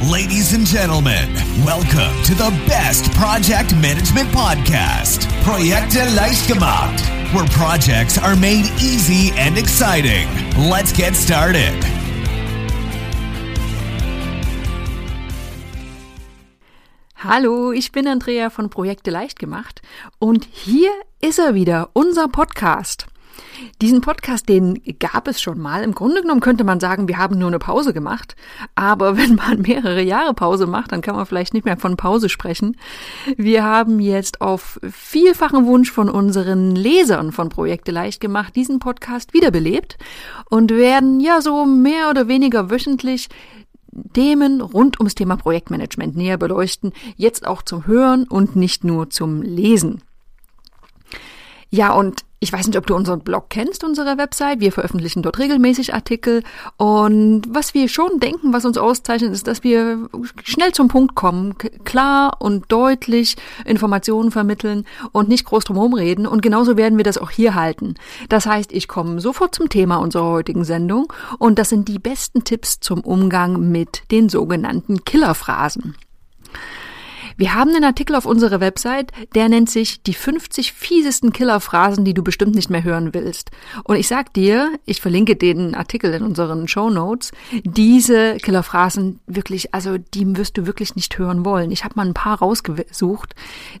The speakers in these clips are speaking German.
Ladies and gentlemen, welcome to the best project management podcast, Projekte leicht gemacht, where projects are made easy and exciting. Let's get started. Hallo, ich bin Andrea von Projekte leicht gemacht und hier ist er wieder, unser Podcast. Diesen Podcast, den gab es schon mal. Im Grunde genommen könnte man sagen, wir haben nur eine Pause gemacht. Aber wenn man mehrere Jahre Pause macht, dann kann man vielleicht nicht mehr von Pause sprechen. Wir haben jetzt auf vielfachen Wunsch von unseren Lesern von Projekte leicht gemacht diesen Podcast wiederbelebt und werden ja so mehr oder weniger wöchentlich Themen rund ums Thema Projektmanagement näher beleuchten, jetzt auch zum Hören und nicht nur zum Lesen. Ja, und ich weiß nicht, ob du unseren Blog kennst, unsere Website. Wir veröffentlichen dort regelmäßig Artikel. Und was wir schon denken, was uns auszeichnet, ist, dass wir schnell zum Punkt kommen, klar und deutlich Informationen vermitteln und nicht groß drumherum reden. Und genauso werden wir das auch hier halten. Das heißt, ich komme sofort zum Thema unserer heutigen Sendung. Und das sind die besten Tipps zum Umgang mit den sogenannten Killerphrasen. Wir haben einen Artikel auf unserer Website, der nennt sich die 50 fiesesten Killerphrasen, die du bestimmt nicht mehr hören willst. Und ich sag dir, ich verlinke den Artikel in unseren Show Notes, diese Killerphrasen wirklich, also die wirst du wirklich nicht hören wollen. Ich habe mal ein paar rausgesucht,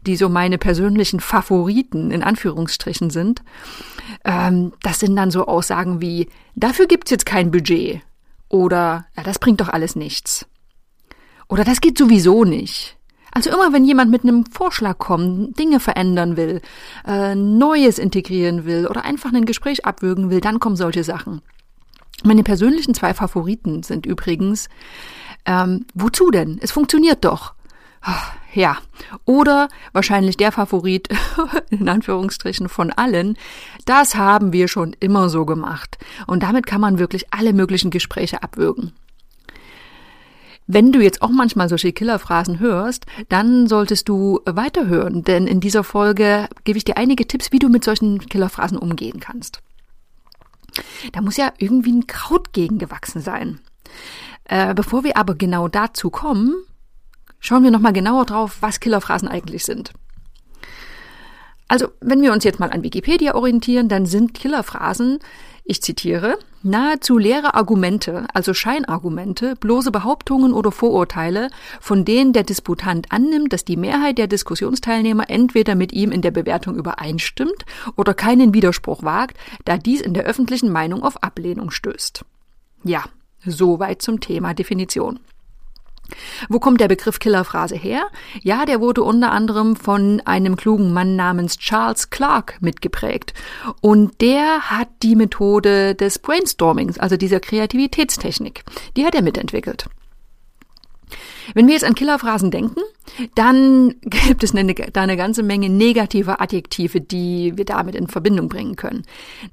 die so meine persönlichen Favoriten in Anführungsstrichen sind. Ähm, das sind dann so Aussagen wie, dafür gibt's jetzt kein Budget. Oder, ja, das bringt doch alles nichts. Oder das geht sowieso nicht. Also immer wenn jemand mit einem Vorschlag kommt, Dinge verändern will, äh, Neues integrieren will oder einfach ein Gespräch abwürgen will, dann kommen solche Sachen. Meine persönlichen zwei Favoriten sind übrigens, ähm, wozu denn? Es funktioniert doch. Ach, ja. Oder wahrscheinlich der Favorit, in Anführungsstrichen, von allen, das haben wir schon immer so gemacht. Und damit kann man wirklich alle möglichen Gespräche abwürgen. Wenn du jetzt auch manchmal solche Killerphrasen hörst, dann solltest du weiterhören, denn in dieser Folge gebe ich dir einige Tipps, wie du mit solchen Killerphrasen umgehen kannst. Da muss ja irgendwie ein Kraut gegen gewachsen sein. Äh, bevor wir aber genau dazu kommen, schauen wir nochmal genauer drauf, was Killerphrasen eigentlich sind. Also, wenn wir uns jetzt mal an Wikipedia orientieren, dann sind Killerphrasen ich zitiere, nahezu leere Argumente, also Scheinargumente, bloße Behauptungen oder Vorurteile, von denen der Disputant annimmt, dass die Mehrheit der Diskussionsteilnehmer entweder mit ihm in der Bewertung übereinstimmt oder keinen Widerspruch wagt, da dies in der öffentlichen Meinung auf Ablehnung stößt. Ja, soweit zum Thema Definition. Wo kommt der Begriff Killerphrase her? Ja, der wurde unter anderem von einem klugen Mann namens Charles Clark mitgeprägt. Und der hat die Methode des Brainstormings, also dieser Kreativitätstechnik, die hat er mitentwickelt. Wenn wir jetzt an Killerphrasen denken, dann gibt es eine, da eine ganze Menge negative Adjektive, die wir damit in Verbindung bringen können.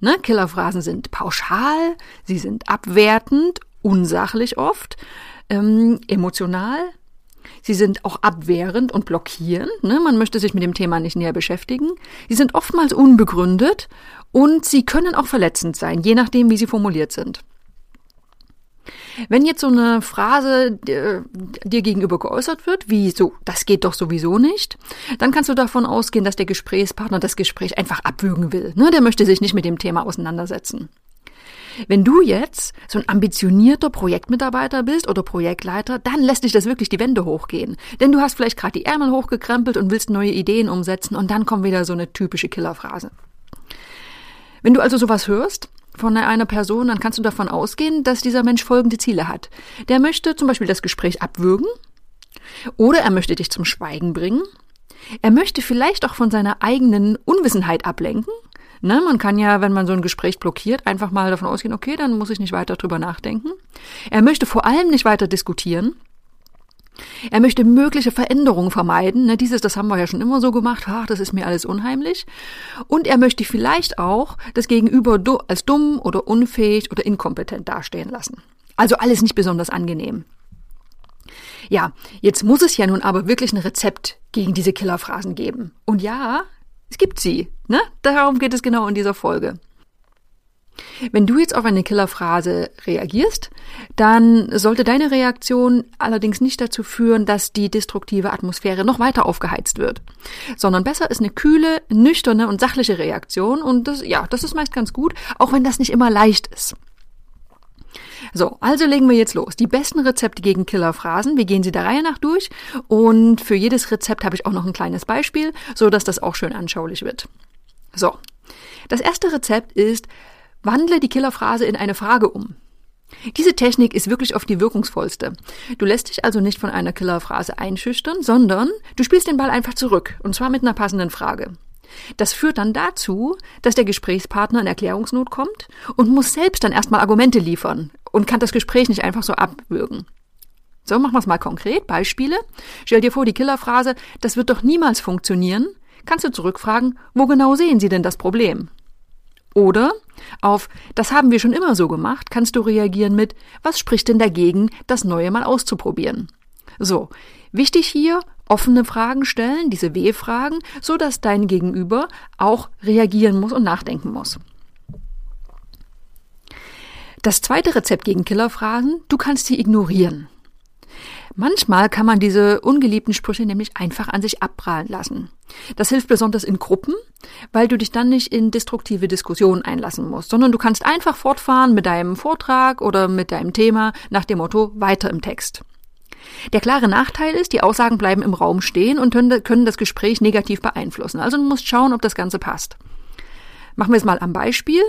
Ne? Killerphrasen sind pauschal, sie sind abwertend, unsachlich oft ähm, emotional. Sie sind auch abwehrend und blockierend. Ne? Man möchte sich mit dem Thema nicht näher beschäftigen. Sie sind oftmals unbegründet und sie können auch verletzend sein, je nachdem, wie sie formuliert sind. Wenn jetzt so eine Phrase dir, dir gegenüber geäußert wird, wie so, das geht doch sowieso nicht, dann kannst du davon ausgehen, dass der Gesprächspartner das Gespräch einfach abwürgen will. Ne? Der möchte sich nicht mit dem Thema auseinandersetzen. Wenn du jetzt so ein ambitionierter Projektmitarbeiter bist oder Projektleiter, dann lässt dich das wirklich die Wände hochgehen. Denn du hast vielleicht gerade die Ärmel hochgekrempelt und willst neue Ideen umsetzen und dann kommt wieder so eine typische Killerphrase. Wenn du also sowas hörst, von einer Person, dann kannst du davon ausgehen, dass dieser Mensch folgende Ziele hat. Der möchte zum Beispiel das Gespräch abwürgen oder er möchte dich zum Schweigen bringen. Er möchte vielleicht auch von seiner eigenen Unwissenheit ablenken Ne, man kann ja, wenn man so ein Gespräch blockiert, einfach mal davon ausgehen, okay, dann muss ich nicht weiter drüber nachdenken. Er möchte vor allem nicht weiter diskutieren. Er möchte mögliche Veränderungen vermeiden. Ne, dieses, das haben wir ja schon immer so gemacht. Ach, das ist mir alles unheimlich. Und er möchte vielleicht auch das Gegenüber als dumm oder unfähig oder inkompetent dastehen lassen. Also alles nicht besonders angenehm. Ja, jetzt muss es ja nun aber wirklich ein Rezept gegen diese Killerphrasen geben. Und ja, es gibt sie. Ne? Darum geht es genau in dieser Folge. Wenn du jetzt auf eine Killerphrase reagierst, dann sollte deine Reaktion allerdings nicht dazu führen, dass die destruktive Atmosphäre noch weiter aufgeheizt wird, sondern besser ist eine kühle, nüchterne und sachliche Reaktion und das, ja, das ist meist ganz gut, auch wenn das nicht immer leicht ist. So, also legen wir jetzt los. Die besten Rezepte gegen Killerphrasen. Wir gehen sie der Reihe nach durch und für jedes Rezept habe ich auch noch ein kleines Beispiel, so dass das auch schön anschaulich wird. So. Das erste Rezept ist, wandle die Killerphrase in eine Frage um. Diese Technik ist wirklich oft die wirkungsvollste. Du lässt dich also nicht von einer Killerphrase einschüchtern, sondern du spielst den Ball einfach zurück, und zwar mit einer passenden Frage. Das führt dann dazu, dass der Gesprächspartner in Erklärungsnot kommt und muss selbst dann erstmal Argumente liefern und kann das Gespräch nicht einfach so abwürgen. So, machen wir es mal konkret. Beispiele. Stell dir vor, die Killerphrase, das wird doch niemals funktionieren. Kannst du zurückfragen, wo genau sehen Sie denn das Problem? Oder auf das haben wir schon immer so gemacht, kannst du reagieren mit was spricht denn dagegen, das Neue mal auszuprobieren? So, wichtig hier, offene Fragen stellen, diese W-Fragen, so dass dein Gegenüber auch reagieren muss und nachdenken muss. Das zweite Rezept gegen Killerphrasen, du kannst sie ignorieren. Manchmal kann man diese ungeliebten Sprüche nämlich einfach an sich abprallen lassen. Das hilft besonders in Gruppen, weil du dich dann nicht in destruktive Diskussionen einlassen musst, sondern du kannst einfach fortfahren mit deinem Vortrag oder mit deinem Thema nach dem Motto weiter im Text. Der klare Nachteil ist, die Aussagen bleiben im Raum stehen und können das Gespräch negativ beeinflussen. Also du musst schauen, ob das Ganze passt. Machen wir es mal am Beispiel.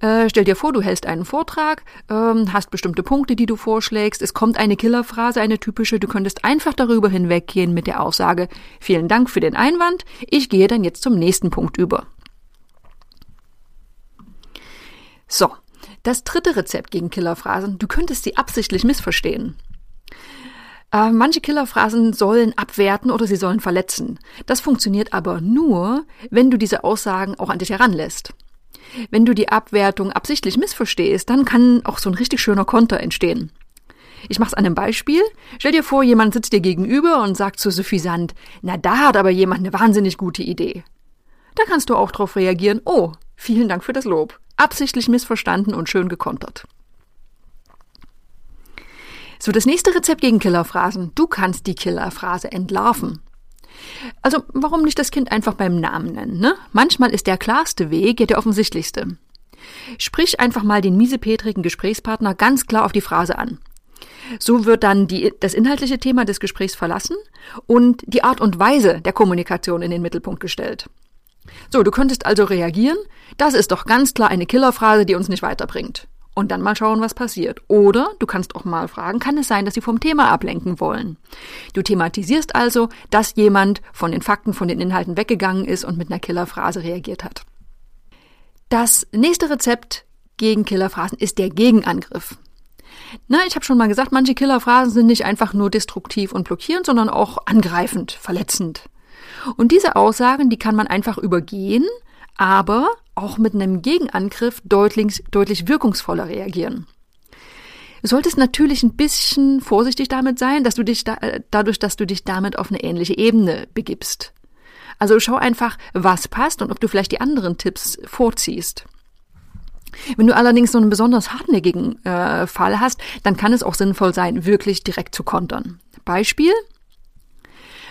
Äh, stell dir vor, du hältst einen Vortrag, ähm, hast bestimmte Punkte, die du vorschlägst. Es kommt eine Killerphrase, eine typische. Du könntest einfach darüber hinweggehen mit der Aussage, vielen Dank für den Einwand. Ich gehe dann jetzt zum nächsten Punkt über. So. Das dritte Rezept gegen Killerphrasen. Du könntest sie absichtlich missverstehen. Äh, manche Killerphrasen sollen abwerten oder sie sollen verletzen. Das funktioniert aber nur, wenn du diese Aussagen auch an dich heranlässt. Wenn du die Abwertung absichtlich missverstehst, dann kann auch so ein richtig schöner Konter entstehen. Ich mach's an einem Beispiel. Stell dir vor, jemand sitzt dir gegenüber und sagt zu Sophie Sand, na da hat aber jemand eine wahnsinnig gute Idee. Da kannst du auch darauf reagieren, oh, vielen Dank für das Lob. Absichtlich missverstanden und schön gekontert. So, das nächste Rezept gegen Killerphrasen. Du kannst die Killerphrase entlarven. Also, warum nicht das Kind einfach beim Namen nennen, ne? Manchmal ist der klarste Weg ja der offensichtlichste. Sprich einfach mal den miesepetrigen Gesprächspartner ganz klar auf die Phrase an. So wird dann die, das inhaltliche Thema des Gesprächs verlassen und die Art und Weise der Kommunikation in den Mittelpunkt gestellt. So, du könntest also reagieren, das ist doch ganz klar eine Killerphrase, die uns nicht weiterbringt und dann mal schauen, was passiert. Oder du kannst auch mal fragen, kann es sein, dass sie vom Thema ablenken wollen? Du thematisierst also, dass jemand von den Fakten, von den Inhalten weggegangen ist und mit einer Killerphrase reagiert hat. Das nächste Rezept gegen Killerphrasen ist der Gegenangriff. Na, ich habe schon mal gesagt, manche Killerphrasen sind nicht einfach nur destruktiv und blockierend, sondern auch angreifend, verletzend. Und diese Aussagen, die kann man einfach übergehen, aber auch mit einem Gegenangriff deutlich, deutlich wirkungsvoller reagieren. Du solltest natürlich ein bisschen vorsichtig damit sein, dass du dich da, äh, dadurch, dass du dich damit auf eine ähnliche Ebene begibst. Also schau einfach, was passt und ob du vielleicht die anderen Tipps vorziehst. Wenn du allerdings so einen besonders hartnäckigen äh, Fall hast, dann kann es auch sinnvoll sein, wirklich direkt zu kontern. Beispiel?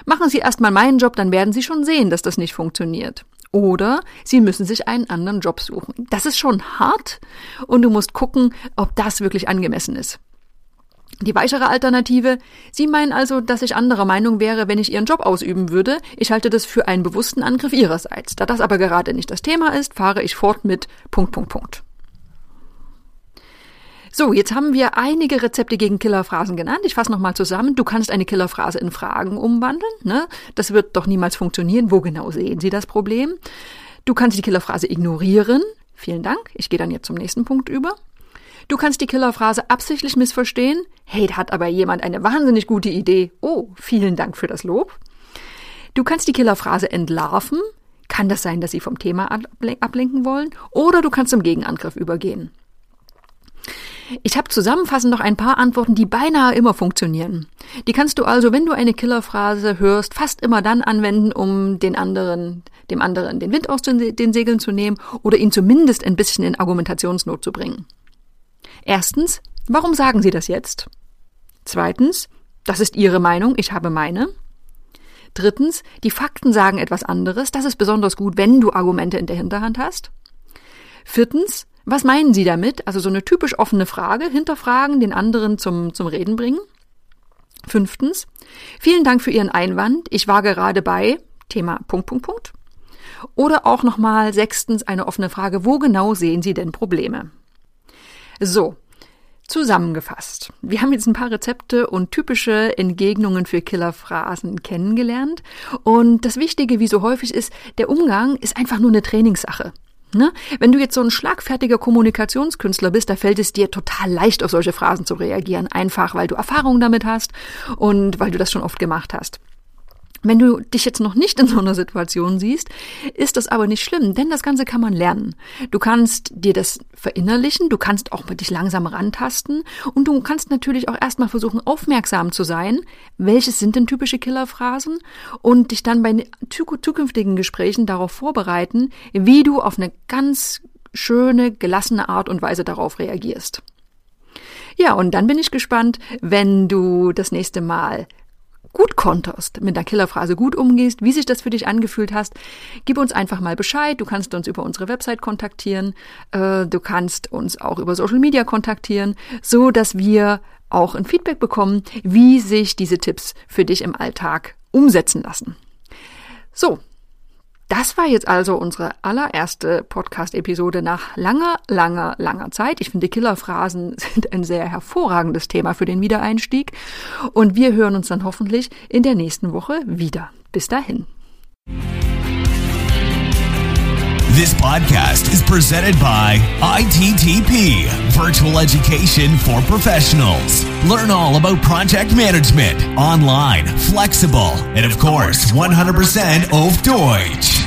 Machen Sie erstmal meinen Job, dann werden Sie schon sehen, dass das nicht funktioniert. Oder sie müssen sich einen anderen Job suchen. Das ist schon hart und du musst gucken, ob das wirklich angemessen ist. Die weichere Alternative, Sie meinen also, dass ich anderer Meinung wäre, wenn ich Ihren Job ausüben würde. Ich halte das für einen bewussten Angriff Ihrerseits. Da das aber gerade nicht das Thema ist, fahre ich fort mit Punkt, Punkt, Punkt. So, jetzt haben wir einige Rezepte gegen Killerphrasen genannt. Ich fasse nochmal zusammen. Du kannst eine Killerphrase in Fragen umwandeln. Ne? Das wird doch niemals funktionieren. Wo genau sehen Sie das Problem? Du kannst die Killerphrase ignorieren. Vielen Dank. Ich gehe dann jetzt zum nächsten Punkt über. Du kannst die Killerphrase absichtlich missverstehen. Hey, da hat aber jemand eine wahnsinnig gute Idee. Oh, vielen Dank für das Lob. Du kannst die Killerphrase entlarven. Kann das sein, dass sie vom Thema ablenken wollen? Oder du kannst zum Gegenangriff übergehen. Ich habe zusammenfassend noch ein paar Antworten, die beinahe immer funktionieren. Die kannst du also, wenn du eine Killerphrase hörst, fast immer dann anwenden, um den anderen, dem anderen den Wind aus den, den Segeln zu nehmen oder ihn zumindest ein bisschen in Argumentationsnot zu bringen. Erstens, warum sagen Sie das jetzt? Zweitens, das ist Ihre Meinung, ich habe meine. Drittens, die Fakten sagen etwas anderes. Das ist besonders gut, wenn du Argumente in der Hinterhand hast. Viertens, was meinen Sie damit? Also so eine typisch offene Frage, hinterfragen, den anderen zum, zum Reden bringen. Fünftens, vielen Dank für Ihren Einwand. Ich war gerade bei Thema Punkt, Punkt, Punkt. Oder auch nochmal sechstens eine offene Frage, wo genau sehen Sie denn Probleme? So, Zusammengefasst. Wir haben jetzt ein paar Rezepte und typische Entgegnungen für Killerphrasen kennengelernt. Und das Wichtige, wie so häufig ist, der Umgang ist einfach nur eine Trainingssache. Ne? Wenn du jetzt so ein schlagfertiger Kommunikationskünstler bist, da fällt es dir total leicht, auf solche Phrasen zu reagieren. Einfach, weil du Erfahrung damit hast und weil du das schon oft gemacht hast. Wenn du dich jetzt noch nicht in so einer Situation siehst, ist das aber nicht schlimm, denn das Ganze kann man lernen. Du kannst dir das verinnerlichen, du kannst auch mit dich langsam rantasten und du kannst natürlich auch erstmal versuchen, aufmerksam zu sein, welches sind denn typische Killerphrasen und dich dann bei zukünftigen Gesprächen darauf vorbereiten, wie du auf eine ganz schöne, gelassene Art und Weise darauf reagierst. Ja, und dann bin ich gespannt, wenn du das nächste Mal gut konterst, mit der Killerphrase gut umgehst, wie sich das für dich angefühlt hast, gib uns einfach mal Bescheid. Du kannst uns über unsere Website kontaktieren, äh, du kannst uns auch über Social Media kontaktieren, so dass wir auch ein Feedback bekommen, wie sich diese Tipps für dich im Alltag umsetzen lassen. So, das war jetzt also unsere allererste Podcast-Episode nach langer, langer, langer Zeit. Ich finde, Killerphrasen sind ein sehr hervorragendes Thema für den Wiedereinstieg. Und wir hören uns dann hoffentlich in der nächsten Woche wieder. Bis dahin. This podcast is presented by ITTP, Virtual Education for Professionals. Learn all about project management, online, flexible, and of course, 100% auf Deutsch.